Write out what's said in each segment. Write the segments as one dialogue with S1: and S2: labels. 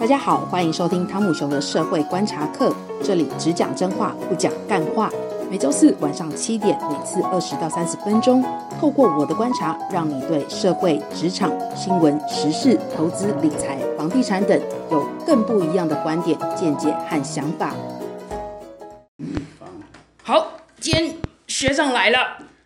S1: 大家好，欢迎收听汤姆熊的社会观察课，这里只讲真话，不讲干话。每周四晚上七点，每次二十到三十分钟，透过我的观察，让你对社会、职场、新闻、时事、投资、理财、房地产等有更不一样的观点、见解和想法。好，今天学长来了。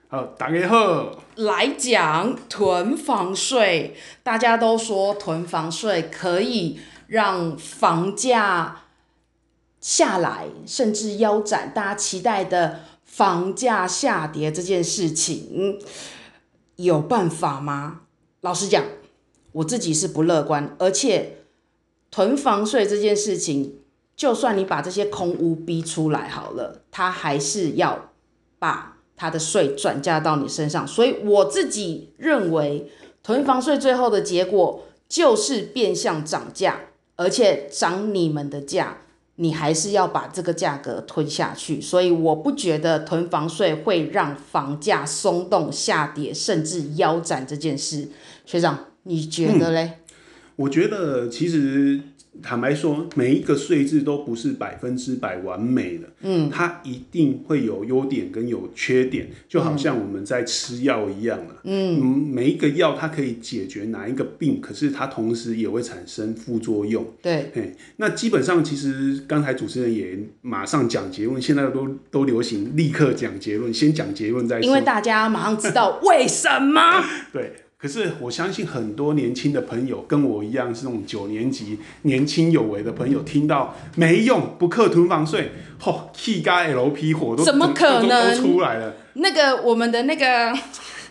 S2: 好，大家好。
S1: 来讲囤房税，大家都说囤房税可以让房价下来，甚至腰斩。大家期待的房价下跌这件事情，有办法吗？老实讲，我自己是不乐观。而且囤房税这件事情，就算你把这些空屋逼出来好了，他还是要把。他的税转嫁到你身上，所以我自己认为，囤房税最后的结果就是变相涨价，而且涨你们的价，你还是要把这个价格吞下去。所以我不觉得囤房税会让房价松动下跌，甚至腰斩这件事。学长，你觉得嘞？
S2: 嗯，我觉得其实。坦白说，每一个税制都不是百分之百完美的，嗯，它一定会有优点跟有缺点，就好像我们在吃药一样，嗯，嗯，每一个药它可以解决哪一个病，可是它同时也会产生副作用，
S1: 对，
S2: 那基本上其实刚才主持人也马上讲结论，现在都都流行立刻讲结论，先讲结论再说，
S1: 因为大家马上知道为什么，
S2: 对。可是我相信很多年轻的朋友跟我一样是那种九年级年轻有为的朋友，听到没用不课囤房税，吼，K 加 LP 火都
S1: 怎么可能
S2: 都出来了？
S1: 那个我们的那个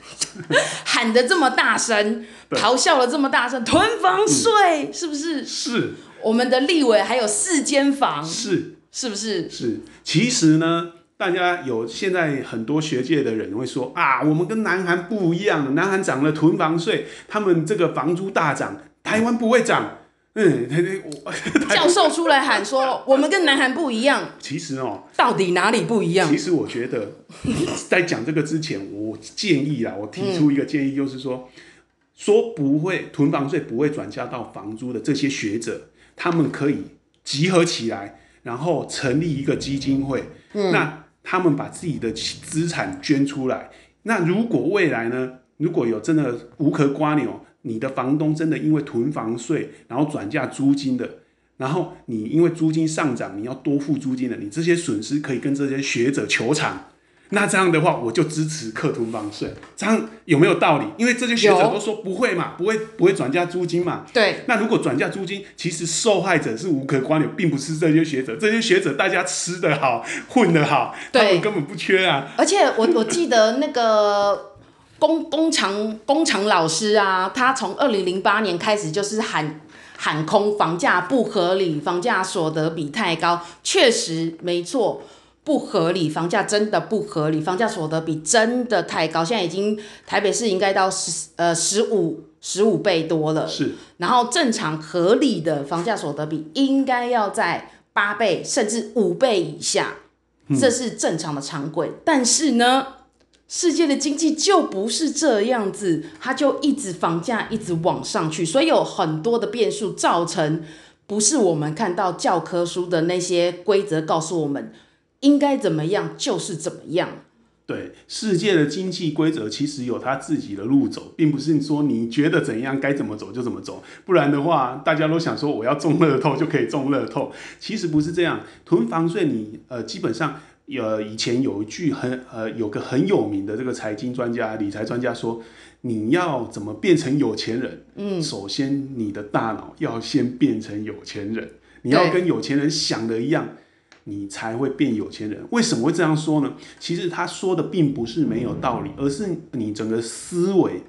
S1: 喊得这么大声，咆哮了这么大声，囤房税、嗯、是不是？
S2: 是。
S1: 我们的立委还有四间房，
S2: 是
S1: 是不是？
S2: 是。其实呢。大家有现在很多学界的人会说啊，我们跟南韩不一样，南韩涨了囤房税，他们这个房租大涨，台湾不会涨。嗯，
S1: 教授出来喊说 我们跟南韩不一样。
S2: 其实哦，
S1: 到底哪里不一样？
S2: 其实我觉得，在讲这个之前，我建议啊，我提出一个建议，就是说，嗯、说不会囤房税不会转嫁到房租的这些学者，他们可以集合起来，然后成立一个基金会。嗯，那。他们把自己的资产捐出来，那如果未来呢？如果有真的无壳瓜牛，你的房东真的因为囤房税，然后转嫁租金的，然后你因为租金上涨，你要多付租金的，你这些损失可以跟这些学者求偿。那这样的话，我就支持课囤房税，这样有没有道理？因为这些学者都说不会嘛，不会不会转嫁租金嘛。
S1: 对。
S2: 那如果转嫁租金，其实受害者是无可关联，并不是这些学者。这些学者大家吃得好，混得好，他们根本不缺啊。
S1: 而且我我记得那个工工厂工厂老师啊，他从二零零八年开始就是喊喊空房价不合理，房价所得比太高，确实没错。不合理，房价真的不合理，房价所得比真的太高，现在已经台北市应该到十呃十五十五倍多了。
S2: 是，
S1: 然后正常合理的房价所得比应该要在八倍甚至五倍以下，这是正常的常规。嗯。但是呢，世界的经济就不是这样子，它就一直房价一直往上去，所以有很多的变数造成，不是我们看到教科书的那些规则告诉我们。应该怎么样就是怎么样。
S2: 对，世界的经济规则其实有它自己的路走，并不是说你觉得怎样该怎么走就怎么走。不然的话，大家都想说我要中乐透就可以中乐透，其实不是这样。囤房税你呃基本上呃以前有一句很呃有个很有名的这个财经专家、理财专家说，你要怎么变成有钱人？嗯，首先你的大脑要先变成有钱人，你要跟有钱人想的一样。你才会变有钱人。为什么会这样说呢？其实他说的并不是没有道理，而是你整个思维，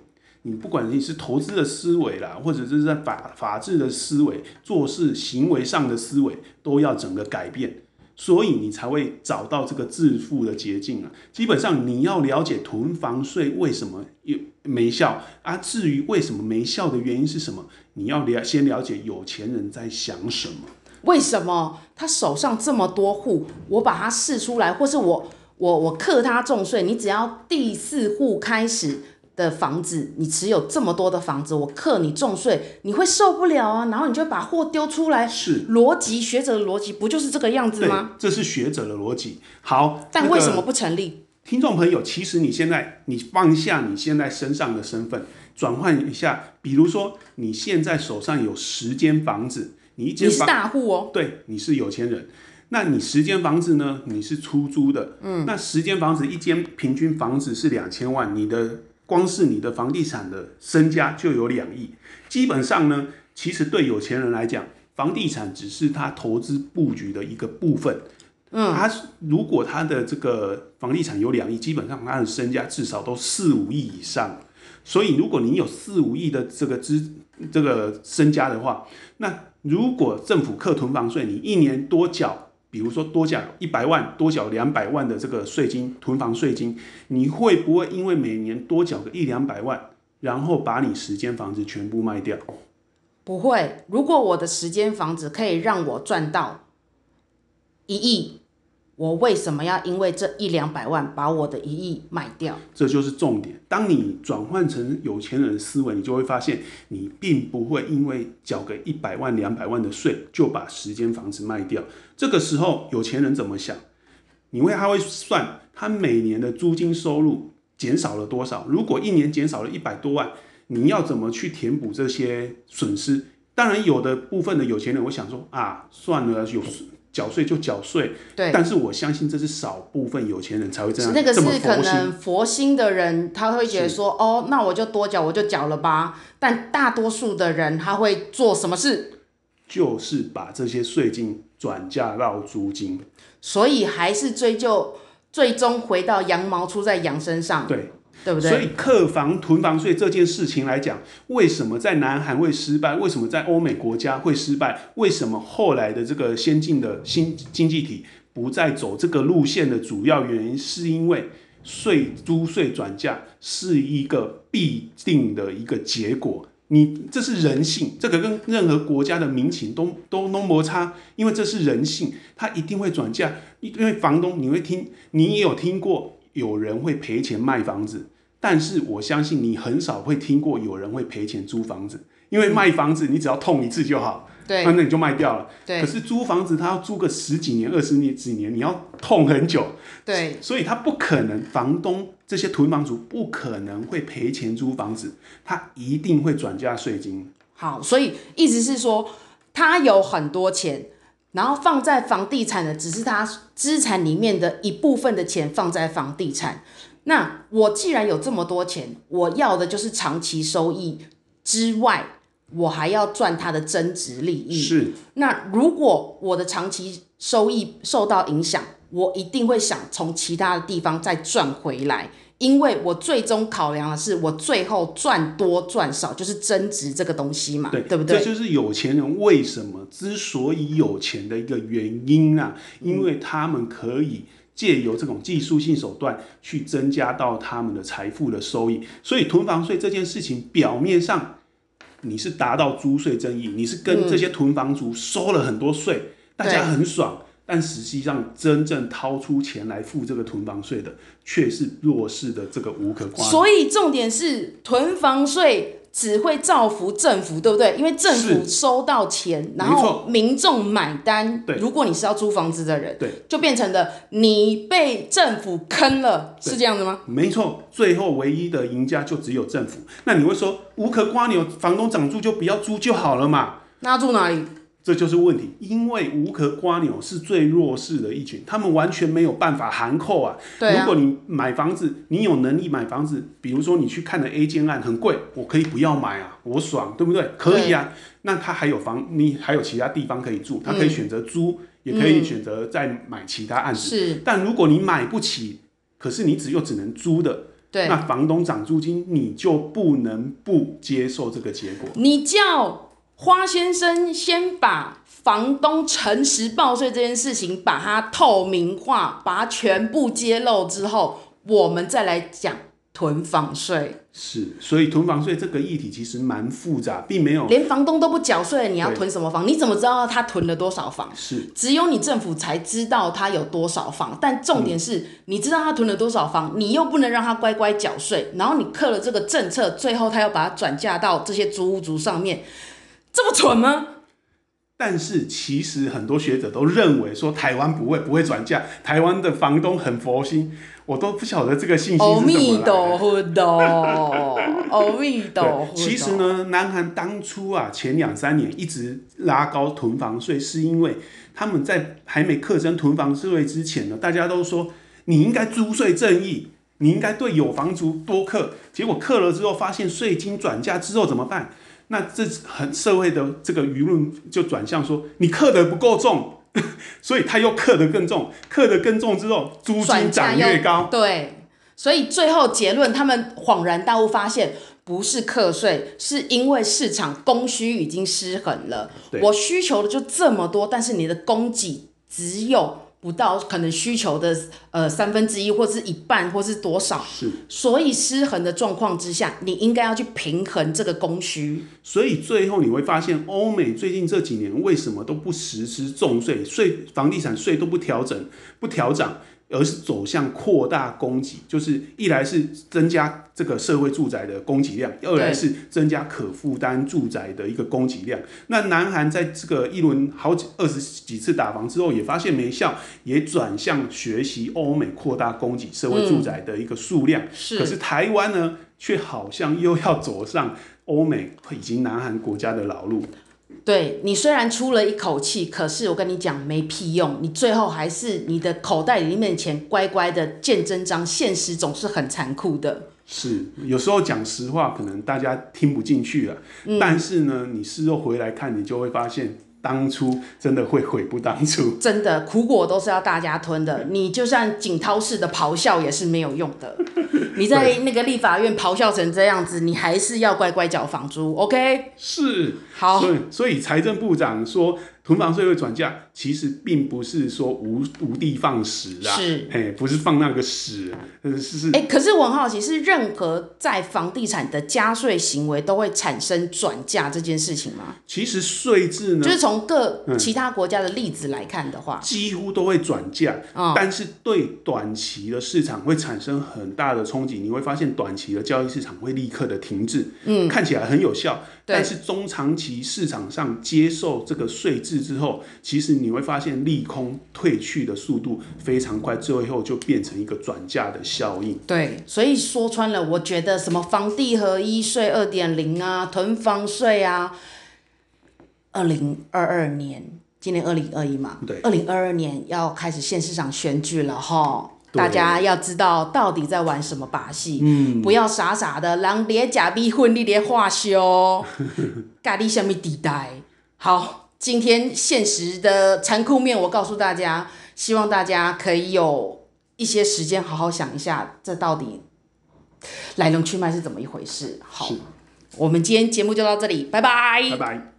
S2: 你不管你是投资的思维啦，或者是在法法治的思维、做事行为上的思维，都要整个改变，所以你才会找到这个致富的捷径啊。基本上你要了解囤房税为什么有没效啊？至于为什么没效的原因是什么，你要了先了解有钱人在想什么。
S1: 为什么他手上这么多户，我把它试出来，或是我我我克他重税，你只要第四户开始的房子，你持有这么多的房子，我克你重税，你会受不了啊，然后你就把货丢出来。
S2: 是
S1: 逻辑，学者的逻辑不就是这个样子
S2: 吗？这是学者的逻辑。好，
S1: 但为什么不成立？
S2: 听众朋友，其实你现在你放下你现在身上的身份，转换一下，比如说你现在手上有十间房子，你一间房，
S1: 你是大户哦，
S2: 对，你是有钱人。那你十间房子呢？你是出租的，嗯，那十间房子一间平均房子是两千万，你的光是你的房地产的身家就有两亿。基本上呢，其实对有钱人来讲，房地产只是他投资布局的一个部分。嗯，他如果他的这个房地产有两亿，基本上他的身家至少都四五亿以上。所以如果你有四五亿的这个资这个身家的话，那如果政府课囤房税，你一年多缴。比如说多缴一百万，多缴两百万的这个税金，囤房税金，你会不会因为每年多缴个一两百万，然后把你十间房子全部卖掉？
S1: 不会，如果我的十间房子可以让我赚到一亿。我为什么要因为这一两百万把我的一亿卖掉？
S2: 这就是重点。当你转换成有钱人的思维，你就会发现，你并不会因为缴个一百万、两百万的税就把十间房子卖掉。这个时候，有钱人怎么想？你会他会算他每年的租金收入减少了多少？如果一年减少了一百多万，你要怎么去填补这些损失？当然，有的部分的有钱人会想说啊，算了，有。缴税就缴税，
S1: 对，
S2: 但是我相信这是少部分有钱人才会这样。
S1: 那个是可能佛心的人，他会觉得说，哦，那我就多缴，我就缴了吧。但大多数的人，他会做什么事？
S2: 就是把这些税金转嫁到租金。
S1: 所以还是追究，最终回到羊毛出在羊身上。
S2: 对。
S1: 对不对？
S2: 所以客房囤房税这件事情来讲，为什么在南韩会失败？为什么在欧美国家会失败？为什么后来的这个先进的新经济体不再走这个路线的主要原因，是因为税租税转嫁是一个必定的一个结果。你这是人性，这个跟任何国家的民情都都都摩擦，因为这是人性，它一定会转嫁。因为房东，你会听，你也有听过有人会赔钱卖房子。但是我相信你很少会听过有人会赔钱租房子，因为卖房子你只要痛一次就好，
S1: 对，
S2: 那你就卖掉了。
S1: 对，
S2: 可是租房子他要租个十几年、二十年、几年，你要痛很久。
S1: 对，
S2: 所以他不可能，房东这些囤房族不可能会赔钱租房子，他一定会转嫁税金。
S1: 好，所以意思是说，他有很多钱，然后放在房地产的只是他资产里面的一部分的钱放在房地产。那我既然有这么多钱，我要的就是长期收益之外，我还要赚它的增值利益。
S2: 是。
S1: 那如果我的长期收益受到影响，我一定会想从其他的地方再赚回来，因为我最终考量的是我最后赚多赚少，就是增值这个东西嘛，
S2: 对，
S1: 对不对？
S2: 这就是有钱人为什么之所以有钱的一个原因啊，因为他们可以。借由这种技术性手段去增加到他们的财富的收益，所以囤房税这件事情表面上你是达到租税争议，你是跟这些囤房族收了很多税，嗯、大家很爽，但实际上真正掏出钱来付这个囤房税的却是弱势的这个无可瓜。
S1: 所以重点是囤房税。只会造福政府，对不对？因为政府收到钱，然后民众买单。
S2: 对，
S1: 如果你是要租房子的人，
S2: 对，
S1: 就变成了你被政府坑了，是这样的吗？
S2: 没错，最后唯一的赢家就只有政府。那你会说，无可瓜牛，房东涨租就不要租就好了嘛？
S1: 那住哪里？
S2: 这就是问题，因为无壳瓜牛是最弱势的一群，他们完全没有办法含扣啊。
S1: 对啊。
S2: 如果你买房子，你有能力买房子，比如说你去看的 A 建案很贵，我可以不要买啊，我爽，对不对？可以啊。那他还有房，你还有其他地方可以住，他可以选择租，嗯、也可以选择再买其他案子。
S1: 是。
S2: 但如果你买不起，可是你只有只能租的，
S1: 对，
S2: 那房东涨租金，你就不能不接受这个结果。
S1: 你叫。花先生先把房东诚实报税这件事情，把它透明化，把它全部揭露之后，我们再来讲囤房税。
S2: 是，所以囤房税这个议题其实蛮复杂，并没有
S1: 连房东都不缴税，你要囤什么房？你怎么知道他囤了多少房？
S2: 是，
S1: 只有你政府才知道他有多少房。但重点是，嗯、你知道他囤了多少房，你又不能让他乖乖缴税，然后你刻了这个政策，最后他又把它转嫁到这些租屋族上面，这么蠢吗？
S2: 但是其实很多学者都认为说，台湾不会不会转嫁，台湾的房东很佛心，我都不晓得这个信息是怎么来的。阿弥陀佛，
S1: 阿弥陀佛。
S2: 其实呢，南韩当初啊，前两三年一直拉高囤房税，是因为他们在还没课征囤房税之前呢，大家都说你应该租税正义，你应该对有房族多课，结果课了之后发现税金转嫁之后怎么办？那这很社会的这个舆论就转向说，你刻得不够重，所以他又刻得更重，刻得更重之后，租金涨越高。
S1: 对，所以最后结论，他们恍然大悟，发现不是课税，是因为市场供需已经失衡了。我需求的就这么多，但是你的供给只有。不到可能需求的呃三分之一，或是一半，或是多少？
S2: 是。所
S1: 以失衡的状况之下，你应该要去平衡这个供需。
S2: 所以最后你会发现，欧美最近这几年为什么都不实施重税，税房地产税都不调整、不调涨。而是走向扩大供给，就是一来是增加这个社会住宅的供给量，二来是增加可负担住宅的一个供给量。那南韩在这个一轮好几二十几次打房之后，也发现没效，也转向学习欧美扩大供给社会住宅的一个数量。嗯、是。可是台湾呢，却好像又要走上欧美以及南韩国家的老路。
S1: 对，你虽然出了一口气，可是我跟你讲没屁用，你最后还是你的口袋里面钱乖乖的见真章。现实总是很残酷的。
S2: 是，有时候讲实话可能大家听不进去了，嗯、但是呢，你事后回来看，你就会发现。当初真的会悔不当初，
S1: 真的苦果都是要大家吞的。你就算景涛式的咆哮也是没有用的。你在那个立法院咆哮成这样子，你还是要乖乖缴房租，OK？
S2: 是，
S1: 好。
S2: 所以，所以财政部长说。囤房税会转嫁，其实并不是说无无的放矢啊，
S1: 是，
S2: 哎，不是放那个屎，是是。
S1: 哎，可是我很好奇，是任何在房地产的加税行为都会产生转嫁这件事情吗？
S2: 其实税制呢，
S1: 就是从各其他国家的例子来看的话，嗯、
S2: 几乎都会转嫁，嗯、但是对短期的市场会产生很大的冲击。你会发现短期的交易市场会立刻的停滞，嗯，看起来很有效，但是中长期市场上接受这个税制。之后，其实你会发现利空退去的速度非常快，最后就变成一个转嫁的效应。
S1: 对，所以说穿了，我觉得什么房地合一税二点零啊，囤房税啊，二零二二年，今年二零二一嘛，
S2: 对，
S1: 二零二二年要开始县市长选举了哈，大家要知道到底在玩什么把戏，嗯，不要傻傻的，人咧假逼婚，你咧化修，咖喱什么地带，好。今天现实的残酷面，我告诉大家，希望大家可以有一些时间好好想一下，这到底来龙去脉是怎么一回事。好，我们今天节目就到这里，拜拜。
S2: 拜拜。